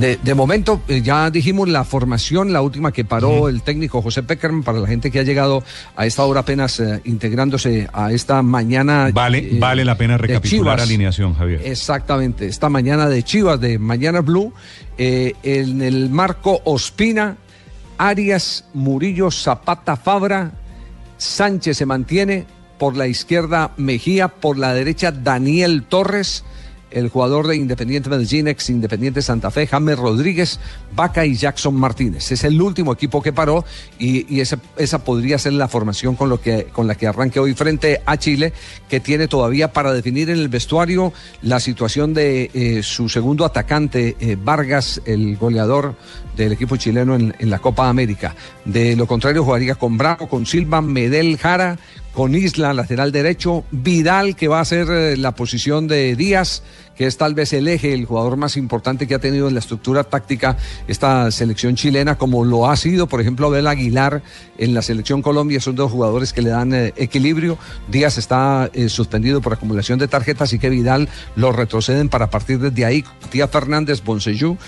De, de, momento, eh, ya dijimos la formación, la última que paró el técnico José Peckerman, para la gente que ha llegado a esta hora apenas eh, integrándose a esta mañana. Vale, eh, vale la pena recapitular Chivas. alineación, Javier. Exactamente, esta mañana de Chivas, de Mañana Blue, eh, en el marco Ospina, Arias, Murillo, Zapata, Fabra, Sánchez se mantiene, por la izquierda Mejía, por la derecha Daniel Torres, el jugador de Independiente Medellín, ex Independiente Santa Fe, James Rodríguez, Vaca y Jackson Martínez. Es el último equipo que paró y, y ese- esa podría ser la formación con, lo que, con la que arranque hoy frente a Chile, que tiene todavía para definir en el vestuario la situación de eh, su segundo atacante, eh, Vargas, el goleador del equipo chileno en, en la Copa América. De lo contrario, jugaría con Bravo, con Silva, Medel, Jara, con Isla, lateral derecho, Vidal, que va a ser eh, la posición de Díaz, que es tal vez el eje, el jugador más importante que ha tenido en la estructura táctica esta selección chilena, como lo ha sido, por ejemplo, Abel Aguilar en la selección Colombia, son dos jugadores que le dan eh, equilibrio. Díaz está eh, suspendido por acumulación de tarjetas, así que Vidal lo retroceden para partir desde ahí. Tía Fernández, Bonsellú,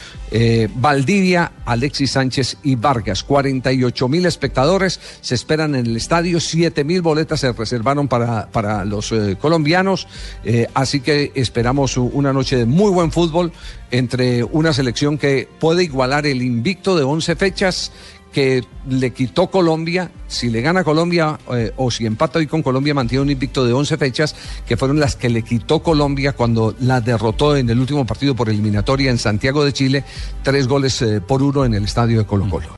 Valdivia, Alexis Sánchez y Vargas. 48 mil espectadores se esperan en el estadio, 7 mil boletas se reservaron para, para los eh, colombianos, eh, así que esperamos una noche de muy buen fútbol entre una selección que puede igualar el invicto de 11 fechas que le quitó Colombia, si le gana Colombia eh, o si empata hoy con Colombia mantiene un invicto de 11 fechas, que fueron las que le quitó Colombia cuando la derrotó en el último partido por eliminatoria en Santiago de Chile, tres goles por uno en el estadio de Colo Colo.